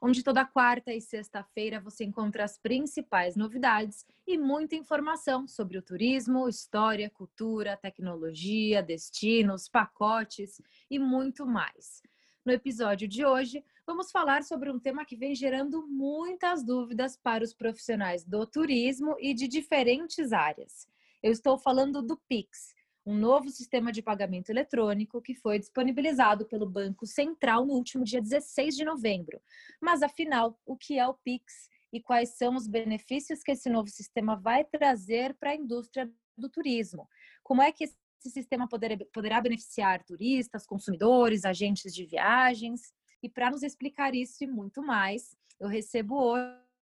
onde toda quarta e sexta-feira você encontra as principais novidades e muita informação sobre o turismo, história, cultura, tecnologia, destinos, pacotes e muito mais. No episódio de hoje, vamos falar sobre um tema que vem gerando muitas dúvidas para os profissionais do turismo e de diferentes áreas. Eu estou falando do Pix um novo sistema de pagamento eletrônico que foi disponibilizado pelo Banco Central no último dia 16 de novembro. Mas afinal, o que é o Pix e quais são os benefícios que esse novo sistema vai trazer para a indústria do turismo? Como é que esse sistema poder, poderá beneficiar turistas, consumidores, agentes de viagens? E para nos explicar isso e muito mais, eu recebo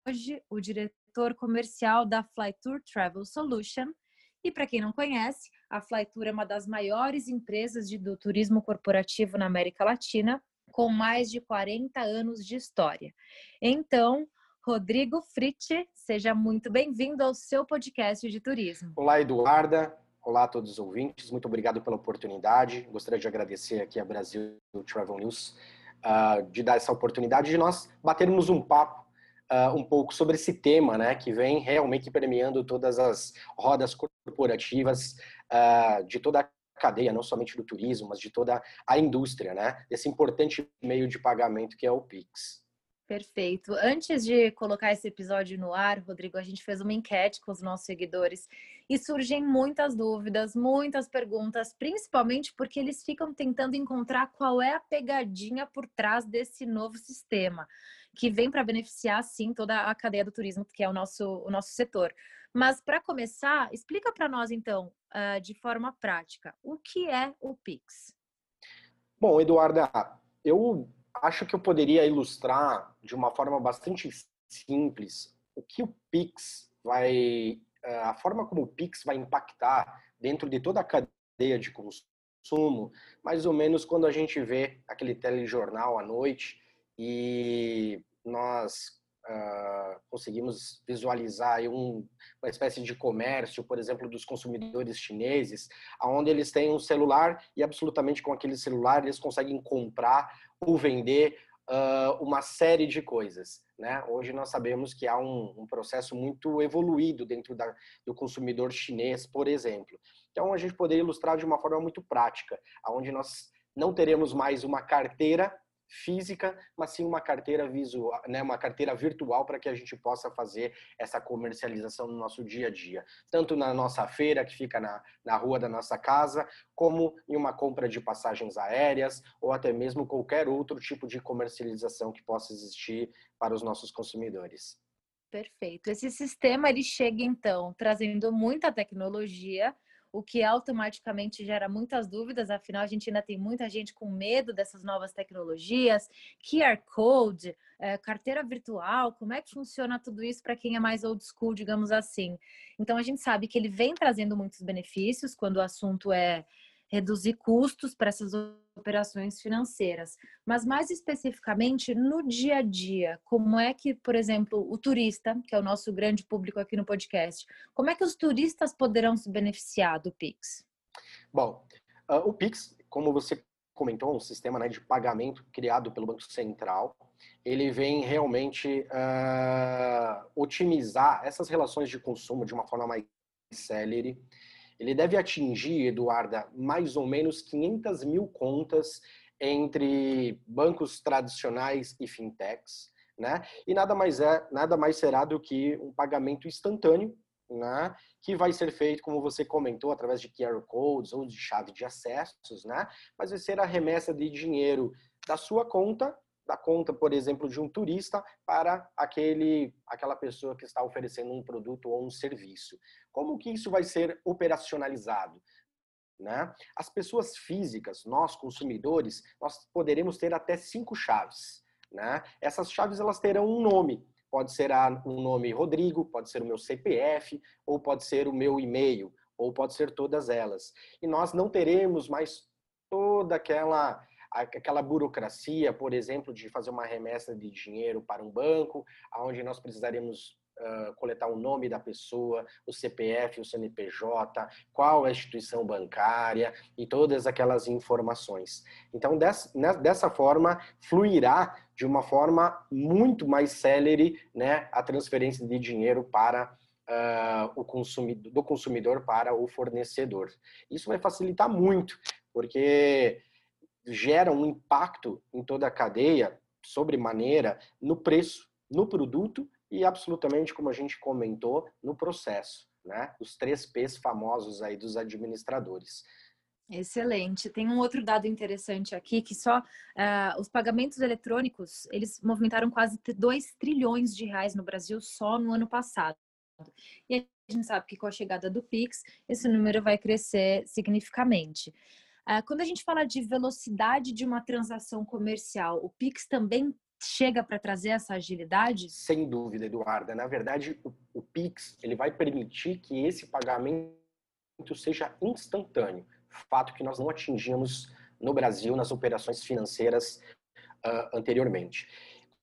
hoje o diretor comercial da Flytour Travel Solution, e para quem não conhece, a Flytour é uma das maiores empresas de, do turismo corporativo na América Latina, com mais de 40 anos de história. Então, Rodrigo Fritti, seja muito bem-vindo ao seu podcast de turismo. Olá, Eduarda. Olá a todos os ouvintes. Muito obrigado pela oportunidade. Gostaria de agradecer aqui a Brasil Travel News uh, de dar essa oportunidade de nós batermos um papo uh, um pouco sobre esse tema, né, que vem realmente premiando todas as rodas corporativas uh, de toda a cadeia, não somente do turismo, mas de toda a indústria, né, esse importante meio de pagamento que é o Pix. Perfeito. Antes de colocar esse episódio no ar, Rodrigo, a gente fez uma enquete com os nossos seguidores e surgem muitas dúvidas, muitas perguntas, principalmente porque eles ficam tentando encontrar qual é a pegadinha por trás desse novo sistema que vem para beneficiar, sim, toda a cadeia do turismo, que é o nosso, o nosso setor. Mas, para começar, explica para nós, então, uh, de forma prática, o que é o Pix? Bom, Eduarda, eu acho que eu poderia ilustrar de uma forma bastante simples o que o Pix vai, ah, a forma como o Pix vai impactar dentro de toda a cadeia de consumo, mais ou menos quando a gente vê aquele telejornal à noite e nós uh, conseguimos visualizar um, uma espécie de comércio, por exemplo, dos consumidores chineses, onde eles têm um celular e absolutamente com aquele celular eles conseguem comprar ou vender uh, uma série de coisas. Né? Hoje nós sabemos que há um, um processo muito evoluído dentro da, do consumidor chinês, por exemplo. Então a gente poderia ilustrar de uma forma muito prática, onde nós não teremos mais uma carteira física, mas sim uma carteira visual, né, uma carteira virtual para que a gente possa fazer essa comercialização no nosso dia a dia, tanto na nossa feira que fica na, na rua da nossa casa, como em uma compra de passagens aéreas ou até mesmo qualquer outro tipo de comercialização que possa existir para os nossos consumidores. Perfeito. Esse sistema ele chega então trazendo muita tecnologia o que automaticamente gera muitas dúvidas, afinal, a gente ainda tem muita gente com medo dessas novas tecnologias, QR Code, é, carteira virtual, como é que funciona tudo isso para quem é mais old school, digamos assim. Então, a gente sabe que ele vem trazendo muitos benefícios quando o assunto é reduzir custos para essas operações financeiras. Mas mais especificamente no dia a dia, como é que, por exemplo, o turista, que é o nosso grande público aqui no podcast, como é que os turistas poderão se beneficiar do Pix? Bom, uh, o Pix, como você comentou, um sistema né, de pagamento criado pelo Banco Central, ele vem realmente uh, otimizar essas relações de consumo de uma forma mais célere ele deve atingir, Eduarda, mais ou menos 500 mil contas entre bancos tradicionais e fintechs, né? E nada mais é, nada mais será do que um pagamento instantâneo, né? Que vai ser feito, como você comentou, através de QR codes ou de chave de acessos, né? Mas vai ser a remessa de dinheiro da sua conta da conta, por exemplo, de um turista para aquele, aquela pessoa que está oferecendo um produto ou um serviço. Como que isso vai ser operacionalizado? Né? As pessoas físicas, nós consumidores, nós poderemos ter até cinco chaves. Né? Essas chaves elas terão um nome. pode ser um nome Rodrigo, pode ser o meu CPF, ou pode ser o meu e-mail, ou pode ser todas elas. E nós não teremos mais toda aquela aquela burocracia, por exemplo, de fazer uma remessa de dinheiro para um banco, aonde nós precisaremos uh, coletar o nome da pessoa, o CPF, o CNPJ, qual é a instituição bancária e todas aquelas informações. Então, dessa, né, dessa forma, fluirá de uma forma muito mais célere né, a transferência de dinheiro para uh, o consumidor, do consumidor para o fornecedor. Isso vai facilitar muito, porque gera um impacto em toda a cadeia, sobremaneira, no preço, no produto e absolutamente, como a gente comentou, no processo, né? Os três P's famosos aí dos administradores. Excelente. Tem um outro dado interessante aqui que só uh, os pagamentos eletrônicos eles movimentaram quase 2 trilhões de reais no Brasil só no ano passado. E a gente sabe que com a chegada do Pix esse número vai crescer significativamente. Uh, quando a gente fala de velocidade de uma transação comercial, o Pix também chega para trazer essa agilidade? Sem dúvida, Eduarda. Na verdade, o, o Pix ele vai permitir que esse pagamento seja instantâneo. Fato que nós não atingimos no Brasil nas operações financeiras uh, anteriormente.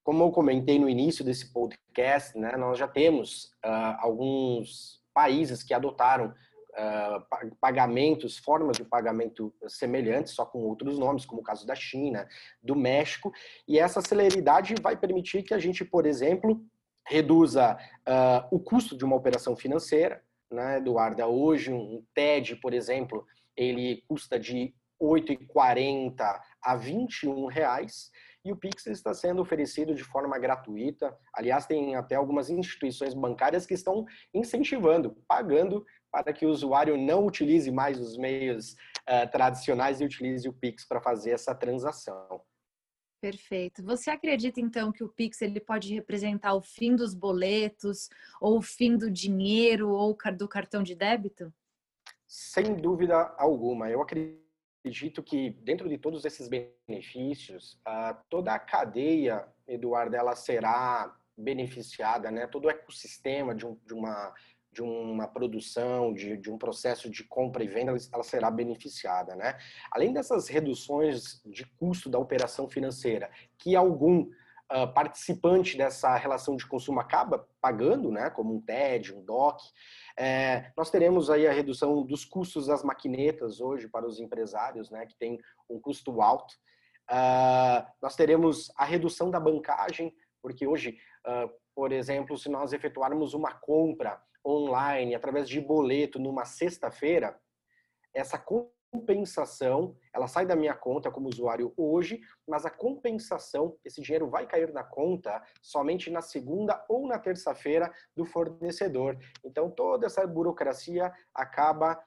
Como eu comentei no início desse podcast, né, nós já temos uh, alguns países que adotaram uh, pagamentos, formas de pagamento semelhantes, só com outros nomes, como o caso da China, do México, e essa celeridade vai permitir que a gente, por exemplo, reduza uh, o custo de uma operação financeira, né, Eduarda? Hoje, um TED, por exemplo, ele custa de 8,40 a 21 reais e o Pix está sendo oferecido de forma gratuita. Aliás, tem até algumas instituições bancárias que estão incentivando, pagando para que o usuário não utilize mais os meios uh, tradicionais e utilize o Pix para fazer essa transação. Perfeito. Você acredita então que o Pix ele pode representar o fim dos boletos, ou o fim do dinheiro, ou do cartão de débito? Sem dúvida alguma. Eu acredito que dentro de todos esses benefícios, uh, toda a cadeia, Eduardo, ela será beneficiada, né? Todo o ecossistema de, um, de uma de uma produção, de, de, um processo de compra e venda, ela será beneficiada, né? Além dessas reduções de custo da operação financeira, que algum uh, participante dessa relação de consumo acaba pagando, né? Como um TED, um DOC, é, nós teremos aí a redução dos custos das maquinetas hoje para os empresários, né? Que tem um custo alto. Uh, nós teremos a redução da bancagem, porque hoje, uh, por exemplo, se nós efetuarmos uma compra online, através de boleto, numa sexta-feira, essa compensação, ela sai da minha conta como usuário hoje, mas a compensação, esse dinheiro vai cair na conta somente na segunda ou na terça-feira do fornecedor. Então, toda essa burocracia acaba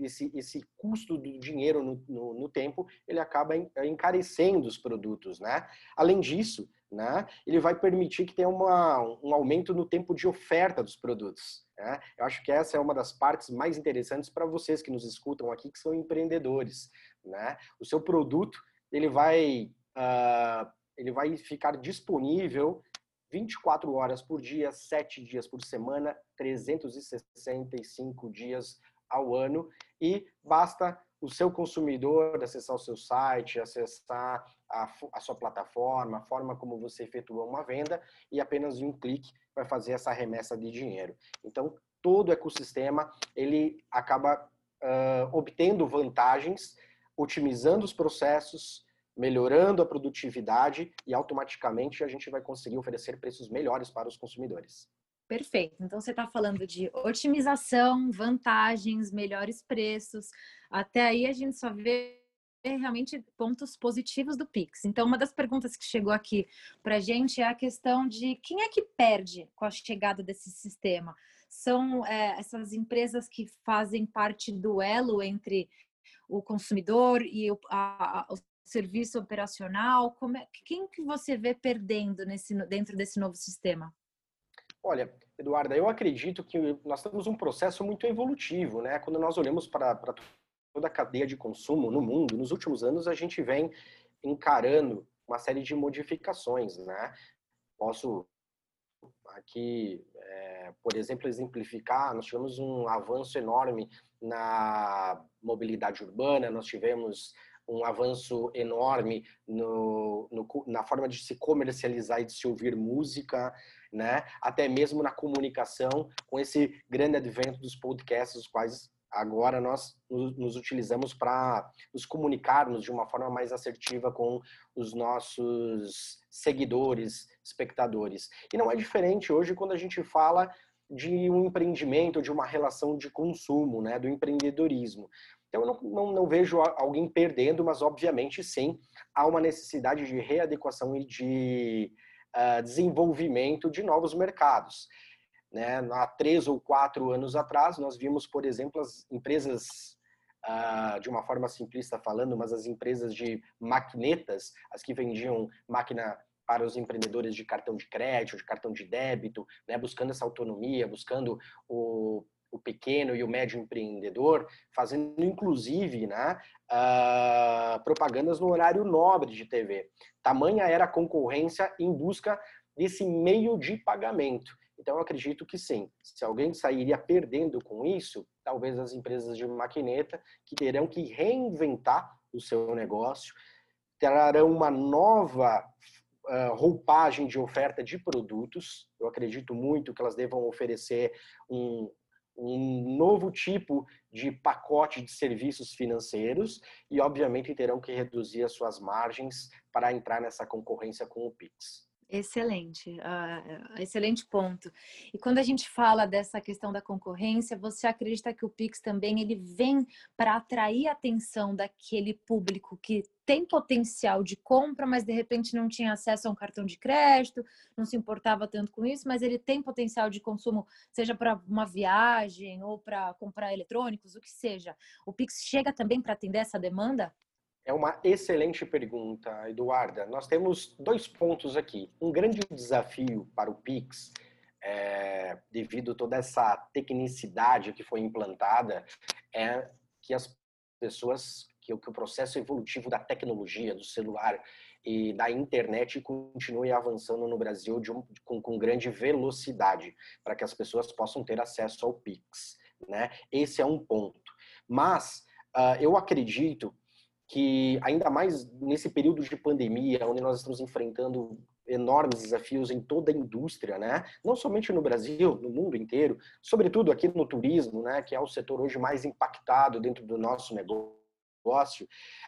esse, esse custo do dinheiro no, no, no, tempo, ele acaba encarecendo os produtos, né? Além disso, né, ele vai permitir que tenha uma, um aumento no tempo de oferta dos produtos. Né? Eu acho que essa é uma das partes mais interessantes para vocês que nos escutam aqui, que são empreendedores. Né? O seu produto ele vai, uh, ele vai ficar disponível 24 horas por dia, 7 dias por semana, 365 dias ao ano e basta o seu consumidor acessar o seu site, acessar a, a, sua plataforma, a forma como você efetua uma venda e apenas em um clique vai fazer essa remessa de dinheiro. Então, todo o ecossistema ele acaba uh, obtendo vantagens, otimizando os processos, melhorando a produtividade e automaticamente a gente vai conseguir oferecer preços melhores para os consumidores. Perfeito. Então você está falando de otimização, vantagens, melhores preços. Até aí a gente só vê realmente pontos positivos do Pix. Então, uma das perguntas que chegou aqui para a gente é a questão de quem é que perde com a chegada desse sistema? São é, essas empresas que fazem parte do elo entre o consumidor e o, a, o serviço operacional? Como é, quem que você vê perdendo nesse, dentro desse novo sistema? Olha, Eduarda, eu acredito que nós temos um processo muito evolutivo, né? Quando nós olhamos para toda a cadeia de consumo no mundo, nos últimos anos a gente vem encarando uma série de modificações, né? Posso aqui, é, por exemplo, exemplificar, nós tivemos um avanço enorme na mobilidade urbana, nós tivemos um avanço enorme no, no, na forma de se comercializar e de se ouvir música, né? até mesmo na comunicação, com esse grande advento dos podcasts, os quais agora nós nos utilizamos para nos comunicarmos de uma forma mais assertiva com os nossos seguidores, espectadores. E não é diferente hoje quando a gente fala de um empreendimento, de uma relação de consumo, né, do empreendedorismo. Então, eu não, não, não, vejo alguém perdendo, mas obviamente sim, há uma necessidade de readequação e de uh, desenvolvimento de novos mercados. Né? Há três ou quatro anos atrás, nós vimos, por exemplo, as empresas, uh, de uma forma simplista falando, mas as empresas de maquinetas, as que vendiam máquina para os empreendedores de cartão de crédito, de cartão de débito, né? buscando essa autonomia, buscando o o pequeno e o médio empreendedor, fazendo inclusive né, uh, propagandas no horário nobre de TV. Tamanha era a concorrência em busca desse meio de pagamento. Então, eu acredito que sim. Se alguém sairia perdendo com isso, talvez as empresas de maquineta, que terão que reinventar o seu negócio, terão uma nova uh, roupagem de oferta de produtos. Eu acredito muito que elas devam oferecer um, um novo tipo de pacote de serviços financeiros e, obviamente, terão que reduzir as suas margens para entrar nessa concorrência com o Pix. Excelente, uh, excelente ponto. E quando a gente fala dessa questão da concorrência, você acredita que o Pix também ele vem para atrair a atenção daquele público que tem potencial de compra, mas de repente não tinha acesso a um cartão de crédito, não se importava tanto com isso, mas ele tem potencial de consumo, seja para uma viagem ou para comprar eletrônicos, o que seja. O Pix chega também para atender essa demanda? É uma excelente pergunta, Eduarda. Nós temos dois pontos aqui. Um grande desafio para o Pix, é, devido a toda essa tecnicidade que foi implantada, é que as pessoas, que, que o processo evolutivo da tecnologia, do celular e da internet continue avançando no Brasil de um, com, com grande velocidade, para que as pessoas possam ter acesso ao Pix. Né? Esse é um ponto. Mas uh, eu acredito que ainda mais nesse período de pandemia, onde nós estamos enfrentando enormes desafios em toda a indústria, né? Não somente no Brasil, no mundo inteiro, sobretudo aqui no turismo, né? Que é o setor hoje mais impactado dentro do nosso negócio.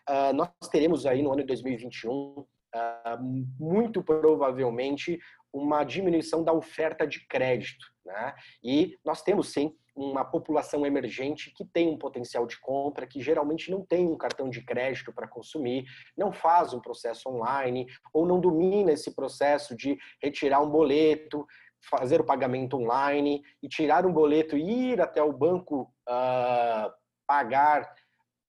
Uh, nós teremos aí no ano de 2021 uh, ah, muito provavelmente uma diminuição da oferta de crédito, né? E nós temos sim uma população emergente que tem um potencial de compra, que geralmente não tem um cartão de crédito para consumir, não faz um processo online ou não domina esse processo de retirar um boleto, fazer o pagamento online e tirar um boleto e ir até o banco uh, pagar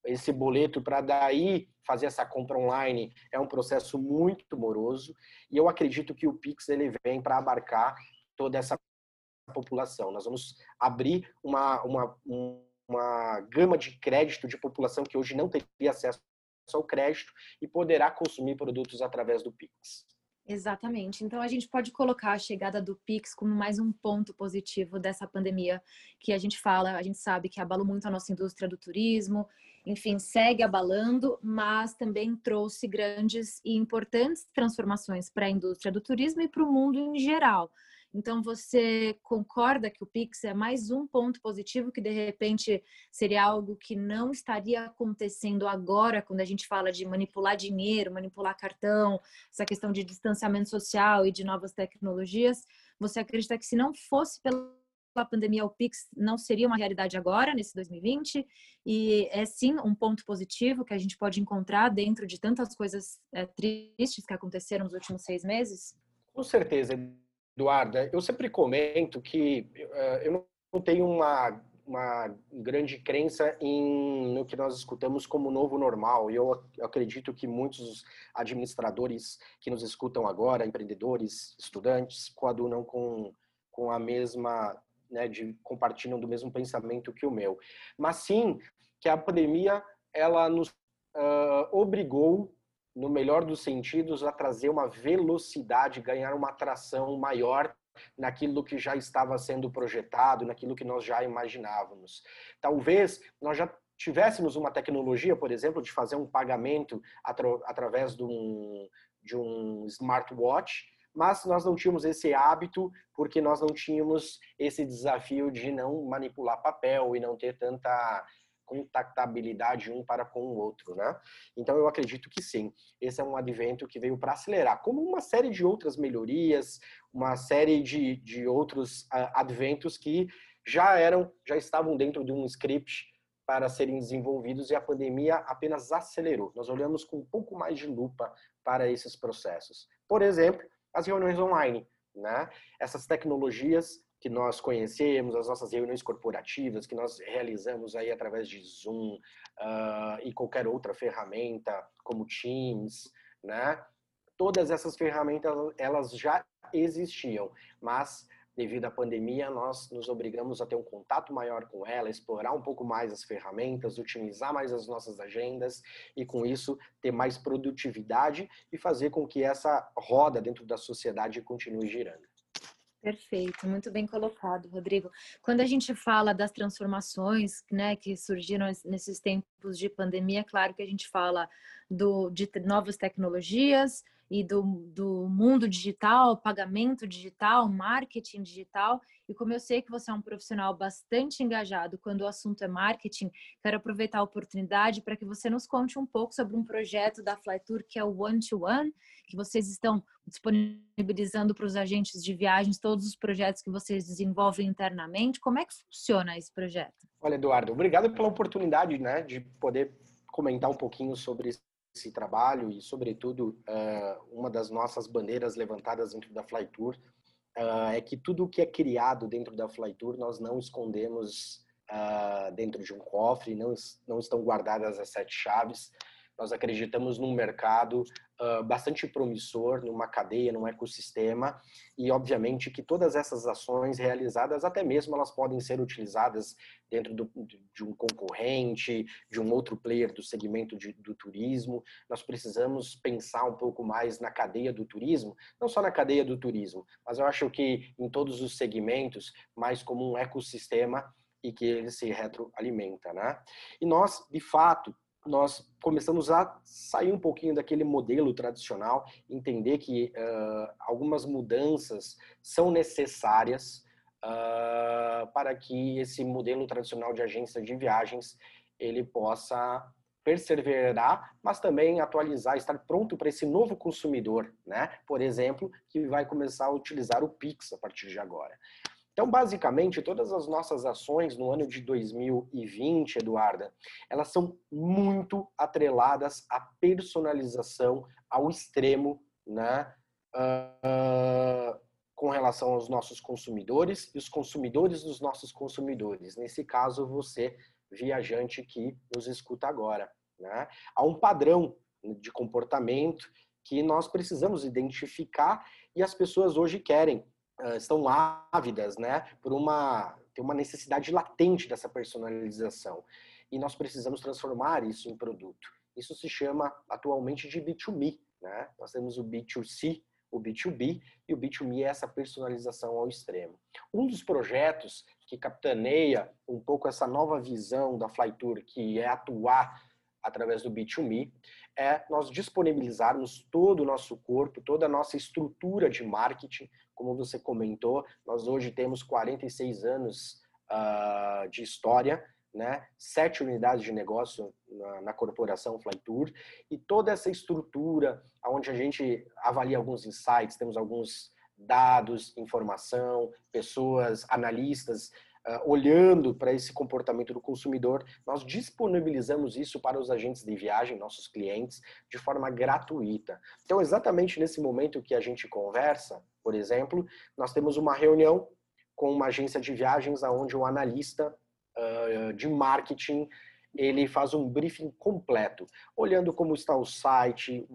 esse boleto para daí fazer essa compra online é um processo muito moroso e eu acredito que o Pix ele vem para abarcar toda essa população. Nós vamos abrir uma, uma, uma gama de crédito de população que hoje não teria acesso ao crédito e poderá consumir produtos através do Pix. Exatamente. Então a gente pode colocar a chegada do Pix como mais um ponto positivo dessa pandemia que a gente fala, a gente sabe que abalou muito a nossa indústria do turismo, enfim, segue abalando, mas também trouxe grandes e importantes transformações para a indústria do turismo e para o mundo em geral. Então, você concorda que o Pix é mais um ponto positivo que, de repente, seria algo que não estaria acontecendo agora, quando a gente fala de manipular dinheiro, manipular cartão, essa questão de distanciamento social e de novas tecnologias? Você acredita que, se não fosse pela pandemia, o Pix não seria uma realidade agora, nesse 2020? E é sim um ponto positivo que a gente pode encontrar dentro de tantas coisas é, tristes que aconteceram nos últimos seis meses? Com certeza. Eduarda, eu sempre comento que uh, eu não tenho uma, uma grande crença em, no que nós escutamos como novo normal. E eu acredito que muitos administradores que nos escutam agora, empreendedores, estudantes, coadunam com, com a mesma, né, de, compartilham do mesmo pensamento que o meu. Mas sim que a pandemia ela nos uh, obrigou no melhor dos sentidos, a trazer uma velocidade, ganhar uma atração maior naquilo que já estava sendo projetado, naquilo que nós já imaginávamos. Talvez nós já tivéssemos uma tecnologia, por exemplo, de fazer um pagamento atra através de um, de um smartwatch, mas nós não tínhamos esse hábito porque nós não tínhamos esse desafio de não manipular papel e não ter tanta contactabilidade um para com o outro, né? Então eu acredito que sim. Esse é um advento que veio para acelerar, como uma série de outras melhorias, uma série de, de outros uh, adventos que já eram, já estavam dentro de um script para serem desenvolvidos e a pandemia apenas acelerou. Nós olhamos com um pouco mais de lupa para esses processos. Por exemplo, as reuniões online, né? Essas tecnologias que nós conhecemos, as nossas reuniões corporativas que nós realizamos aí através de Zoom uh, e qualquer outra ferramenta, como Teams, né? Todas essas ferramentas, elas já existiam, mas devido à pandemia, nós nos obrigamos a ter um contato maior com ela, explorar um pouco mais as ferramentas, otimizar mais as nossas agendas e, com isso, ter mais produtividade e fazer com que essa roda dentro da sociedade continue girando. Perfeito, muito bem colocado, Rodrigo. Quando a gente fala das transformações né, que surgiram nesses tempos de pandemia, é claro que a gente fala do, de novas tecnologias e do, do mundo digital, pagamento digital, marketing digital. E como eu sei que você é um profissional bastante engajado quando o assunto é marketing, quero aproveitar a oportunidade para que você nos conte um pouco sobre um projeto da Flytour que é o One to One, que vocês estão disponibilizando para os agentes de viagens todos os projetos que vocês desenvolvem internamente. Como é que funciona esse projeto? Olha, Eduardo, obrigado pela oportunidade né, de poder comentar um pouquinho sobre esse trabalho e, sobretudo, uma das nossas bandeiras levantadas dentro da Flytour é que tudo o que é criado dentro da Flytour nós não escondemos dentro de um cofre, não, não estão guardadas as sete chaves, nós acreditamos num mercado uh, bastante promissor, numa cadeia, num ecossistema, e obviamente que todas essas ações realizadas, até mesmo elas podem ser utilizadas dentro do, de um concorrente, de um outro player do segmento de, do turismo. Nós precisamos pensar um pouco mais na cadeia do turismo, não só na cadeia do turismo, mas eu acho que em todos os segmentos, mais como um ecossistema e que ele se retroalimenta, né? E nós, de fato, nós começamos a sair um pouquinho daquele modelo tradicional, entender que uh, algumas mudanças são necessárias uh, para que esse modelo tradicional de agência de viagens ele possa perseverar, mas também atualizar, estar pronto para esse novo consumidor, né? Por exemplo, que vai começar a utilizar o Pix a partir de agora. Então, basicamente, todas as nossas ações no ano de 2020, Eduarda, elas são muito atreladas à personalização ao extremo, né? Uh, com relação aos nossos consumidores e os consumidores dos nossos consumidores. Nesse caso, você, viajante que nos escuta agora. Né? Há um padrão de comportamento que nós precisamos identificar e as pessoas hoje querem estão ávidas, né, por uma tem uma necessidade latente dessa personalização e nós precisamos transformar isso em produto. Isso se chama atualmente de B2B, né? Nós temos o B2C, o B2B e o B2Me é essa personalização ao extremo. Um dos projetos que capitaneia um pouco essa nova visão da Flytour, que é atuar através do B2Me, é nós disponibilizarmos todo o nosso corpo, toda a nossa estrutura de marketing. Como você comentou, nós hoje temos 46 anos uh, de história, né? sete unidades de negócio na, na corporação Flytour e toda essa estrutura, onde a gente avalia alguns insights, temos alguns dados, informação, pessoas, analistas olhando para esse comportamento do consumidor, nós disponibilizamos isso para os agentes de viagem, nossos clientes, de forma gratuita. Então, exatamente nesse momento que a gente conversa, por exemplo, nós temos uma reunião com uma agência de viagens onde um analista uh, de marketing ele faz um briefing completo, olhando como está o site,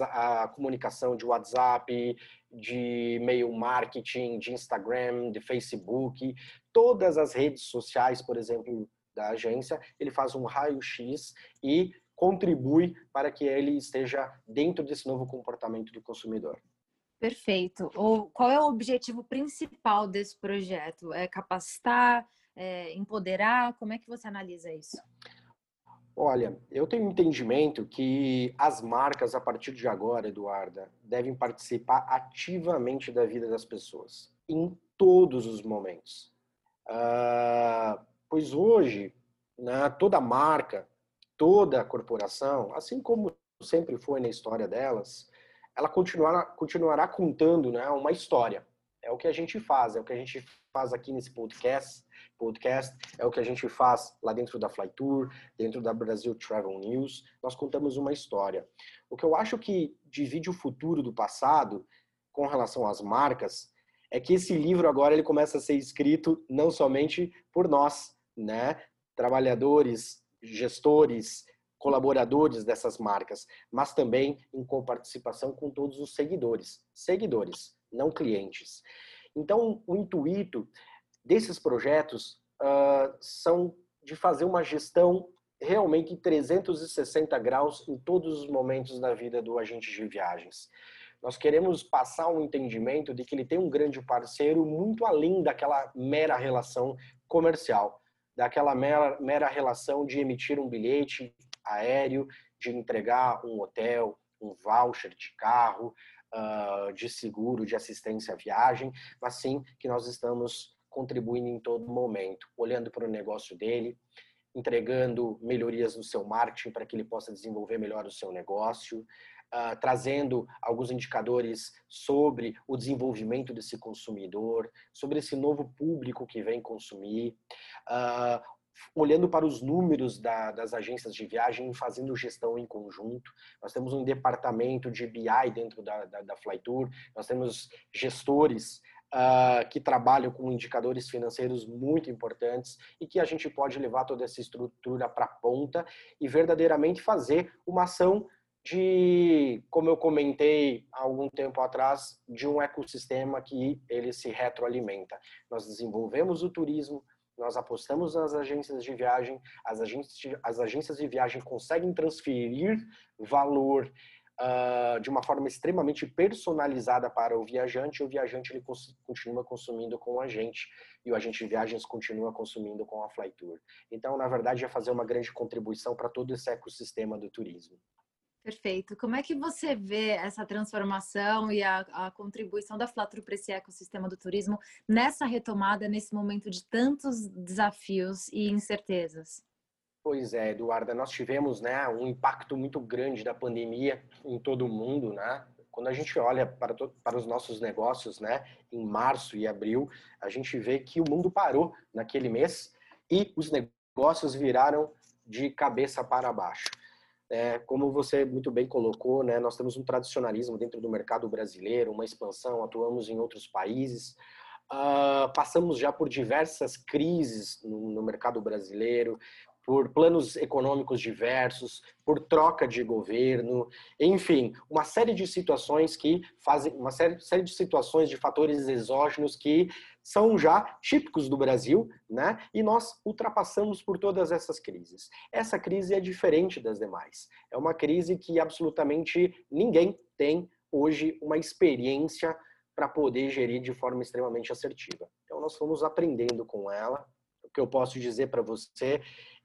a comunicação de WhatsApp, de e-mail marketing, de Instagram, de Facebook, todas as redes sociais, por exemplo, da agência, ele faz um raio-x e contribui para que ele esteja dentro desse novo comportamento do consumidor. Perfeito. Ou qual é o objetivo principal desse projeto? É capacitar, é empoderar? Como é que você analisa isso? Olha, eu tenho entendimento que as marcas, a partir de agora, Eduarda, devem participar ativamente da vida das pessoas, em todos os momentos. Uh, pois hoje, né, toda marca, toda corporação, assim como sempre foi na história delas, ela continuará, continuará contando né, uma história. É o que a gente faz, é o que a gente faz aqui nesse podcast, podcast, é o que a gente faz lá dentro da Fly Tour, dentro da Brasil Travel News. Nós contamos uma história. O que eu acho que divide o futuro do passado com relação às marcas é que esse livro agora ele começa a ser escrito não somente por nós, né, trabalhadores, gestores, colaboradores dessas marcas, mas também em coparticipação com todos os seguidores, seguidores, não clientes. Então, o intuito desses projetos uh, são de fazer uma gestão realmente em 360 graus em todos os momentos da vida do agente de viagens. Nós queremos passar um entendimento de que ele tem um grande parceiro muito além daquela mera relação comercial, daquela mera, mera relação de emitir um bilhete aéreo, de entregar um hotel, um voucher de carro, uh, de seguro, de assistência à viagem, mas sim que nós estamos contribuindo em todo momento, olhando para o negócio dele, entregando melhorias no seu marketing para que ele possa desenvolver melhor o seu negócio, uh, trazendo alguns indicadores sobre o desenvolvimento desse consumidor, sobre esse novo público que vem consumir, uh, olhando para os números da, das agências de viagem fazendo gestão em conjunto. Nós temos um departamento de BI dentro da, da, da Flytour, nós temos gestores uh, que trabalham com indicadores financeiros muito importantes e que a gente pode levar toda essa estrutura para a ponta e verdadeiramente fazer uma ação de, como eu comentei há algum tempo atrás, de um ecossistema que ele se retroalimenta. Nós desenvolvemos o turismo, nós apostamos nas agências de viagem, as agências de, as agências de viagem conseguem transferir valor uh, de uma forma extremamente personalizada para o viajante, e o viajante ele continua consumindo com a gente, e o agente de viagens continua consumindo com a Flytour. Então, na verdade, é fazer uma grande contribuição para todo esse ecossistema do turismo. Perfeito. Como é que você vê essa transformação e a, a contribuição da Flatur para esse ecossistema do turismo nessa retomada, nesse momento de tantos desafios e incertezas? Pois é, Eduarda, nós tivemos né, um impacto muito grande da pandemia em todo o mundo, né? Quando a gente olha para, para os nossos negócios, né, em março e abril, a gente vê que o mundo parou naquele mês e os negócios viraram de cabeça para baixo. É, como você muito bem colocou, né, nós temos um tradicionalismo dentro do mercado brasileiro, uma expansão, atuamos em outros países, uh, passamos já por diversas crises no, no mercado brasileiro, por planos econômicos diversos, por troca de governo, enfim, uma série de situações que fazem, uma série, série de situações de fatores exógenos que são já típicos do Brasil, né? E nós ultrapassamos por todas essas crises. Essa crise é diferente das demais. É uma crise que absolutamente ninguém tem hoje uma experiência para poder gerir de forma extremamente assertiva. Então nós fomos aprendendo com ela. O que eu posso dizer para você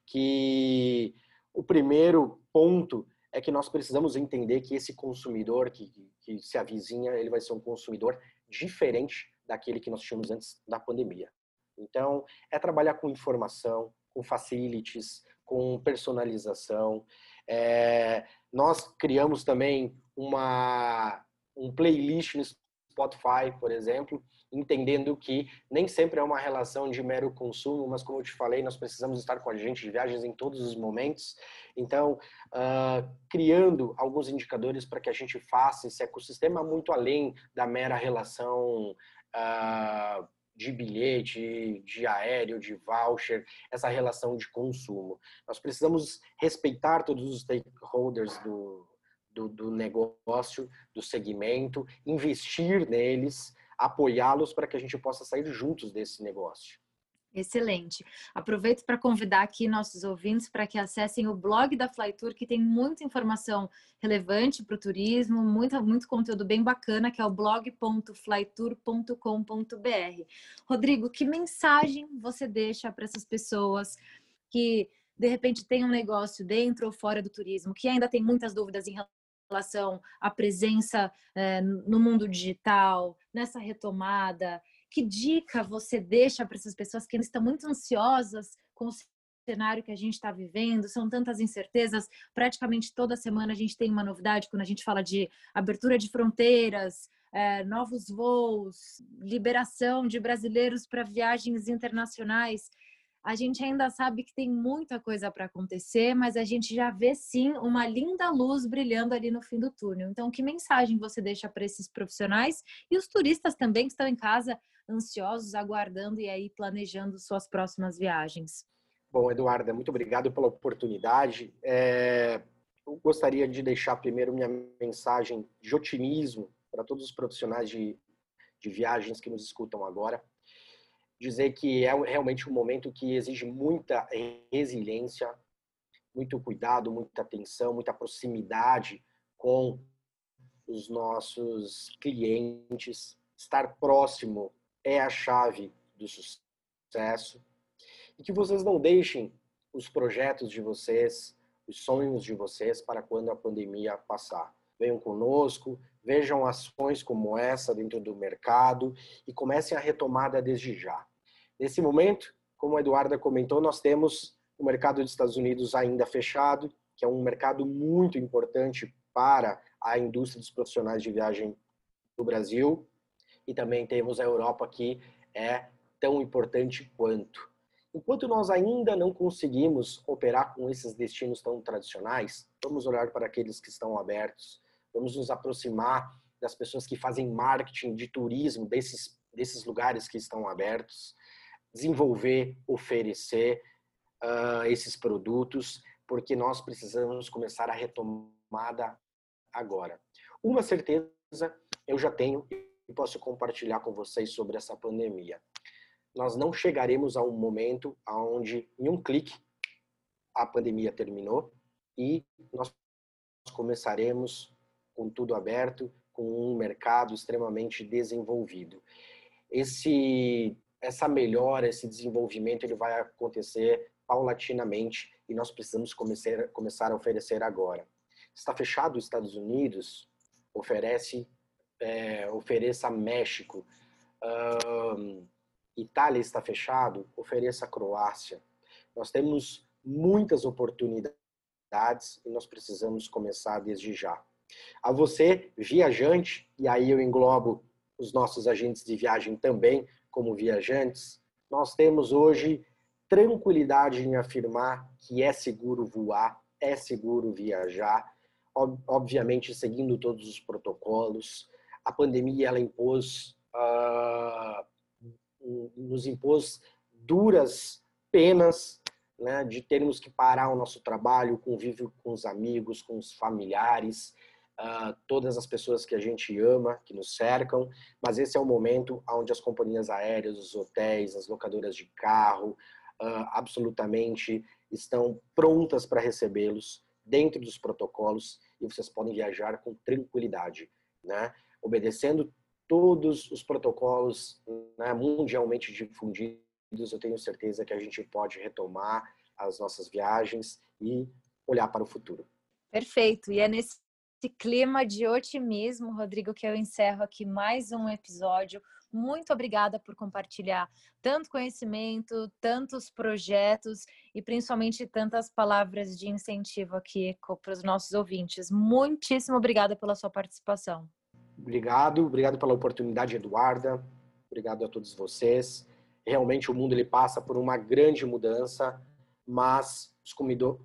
que o primeiro ponto é que nós precisamos entender que esse consumidor que, que se avizinha, ele vai ser um consumidor diferente daquele que nós tínhamos antes da pandemia. Então, é trabalhar com informação, com facilities, com personalização. É, nós criamos também uma, um playlist no Spotify, por exemplo, entendendo que nem sempre é uma relação de mero consumo, mas como eu te falei, nós precisamos estar com a gente de viagens em todos os momentos. Então, uh, criando alguns indicadores para que a gente faça esse ecossistema muito além da mera relação uh, de bilhete, de aéreo, de voucher, essa relação de consumo. Nós precisamos respeitar todos os stakeholders do, do, do negócio, do segmento, investir neles, apoiá-los para que a gente possa sair juntos desse negócio. Excelente. Aproveito para convidar aqui nossos ouvintes para que acessem o blog da Flytour, que tem muita informação relevante para o turismo, muito, muito conteúdo bem bacana, que é o blog.flytour.com.br. Rodrigo, que mensagem você deixa para essas pessoas que de repente têm um negócio dentro ou fora do turismo, que ainda tem muitas dúvidas em relação à presença é, no mundo digital, nessa retomada? que dica você deixa para essas pessoas que estão muito ansiosas com o cenário que a gente está vivendo? São tantas incertezas. Praticamente toda semana a gente tem uma novidade quando a gente fala de abertura de fronteiras, é, novos voos, liberação de brasileiros para viagens internacionais a gente ainda sabe que tem muita coisa para acontecer, mas a gente já vê sim uma linda luz brilhando ali no fim do túnel. Então, que mensagem você deixa para esses profissionais e os turistas também que estão em casa ansiosos, aguardando e aí planejando suas próximas viagens? Bom, Eduarda, muito obrigado pela oportunidade. É, eu gostaria de deixar primeiro minha mensagem de otimismo para todos os profissionais de, de viagens que nos escutam agora dizer que é realmente um momento que exige muita resiliência, muito cuidado, muita atenção, muita proximidade com os nossos clientes. Estar próximo é a chave do sucesso. E que vocês não deixem os projetos de vocês, os sonhos de vocês para quando a pandemia passar. Venham conosco, vejam ações como essa dentro do mercado e comecem a retomada desde já. Nesse momento, como a Eduarda comentou, nós temos o mercado dos Estados Unidos ainda fechado, que é um mercado muito importante para a indústria dos profissionais de viagem do Brasil. E também temos a Europa, que é tão importante quanto. Enquanto nós ainda não conseguimos operar com esses destinos tão tradicionais, vamos olhar para aqueles que estão abertos, vamos nos aproximar das pessoas que fazem marketing de turismo desses, desses lugares que estão abertos desenvolver, oferecer uh, esses produtos, porque nós precisamos começar a retomada agora. Uma certeza eu já tenho e posso compartilhar com vocês sobre essa pandemia. Nós não chegaremos a um momento onde, em um clique, a pandemia terminou e nós começaremos com tudo aberto, com um mercado extremamente desenvolvido. Esse essa melhora, esse desenvolvimento, ele vai acontecer paulatinamente e nós precisamos começar, começar a oferecer agora. Está fechado os Estados Unidos, oferece, é, ofereça México. Um, Itália está fechado, ofereça Croácia. Nós temos muitas oportunidades e nós precisamos começar desde já. A você, viajante, e aí eu englobo os nossos agentes de viagem também, como viajantes, nós temos hoje tranquilidade em afirmar que é seguro voar, é seguro viajar, obviamente seguindo todos os protocolos. A pandemia ela impôs, uh, nos impôs duras penas né, de termos que parar o nosso trabalho, convívio com os amigos, com os familiares, todas as pessoas que a gente ama, que nos cercam, mas esse é o momento onde as companhias aéreas, os hotéis, as locadoras de carro, uh, absolutamente estão prontas para recebê-los dentro dos protocolos e vocês podem viajar com tranquilidade, né? Obedecendo todos os protocolos né, mundialmente difundidos, eu tenho certeza que a gente pode retomar as nossas viagens e olhar para o futuro. Perfeito. E é nesse esse clima de otimismo, Rodrigo, que eu encerro aqui mais um episódio. Muito obrigada por compartilhar tanto conhecimento, tantos projetos e principalmente tantas palavras de incentivo aqui para os nossos ouvintes. Muitíssimo obrigada pela sua participação. Obrigado, obrigado pela oportunidade, Eduarda. Obrigado a todos vocês. Realmente o mundo ele passa por uma grande mudança, mas os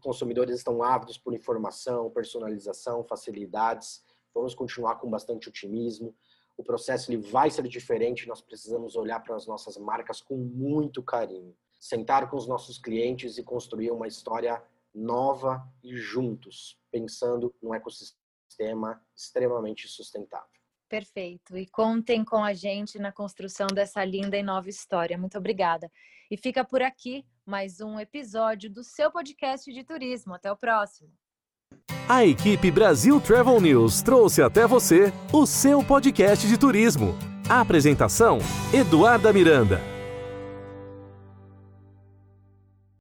consumidores estão ávidos por informação, personalização, facilidades. Vamos continuar com bastante otimismo. O processo ele vai ser diferente. Nós precisamos olhar para as nossas marcas com muito carinho, sentar com os nossos clientes e construir uma história nova e juntos, pensando num ecossistema extremamente sustentável. Perfeito. E contem com a gente na construção dessa linda e nova história. Muito obrigada. E fica por aqui mais um episódio do seu podcast de turismo. Até o próximo. A equipe Brasil Travel News trouxe até você o seu podcast de turismo. A apresentação: Eduarda Miranda.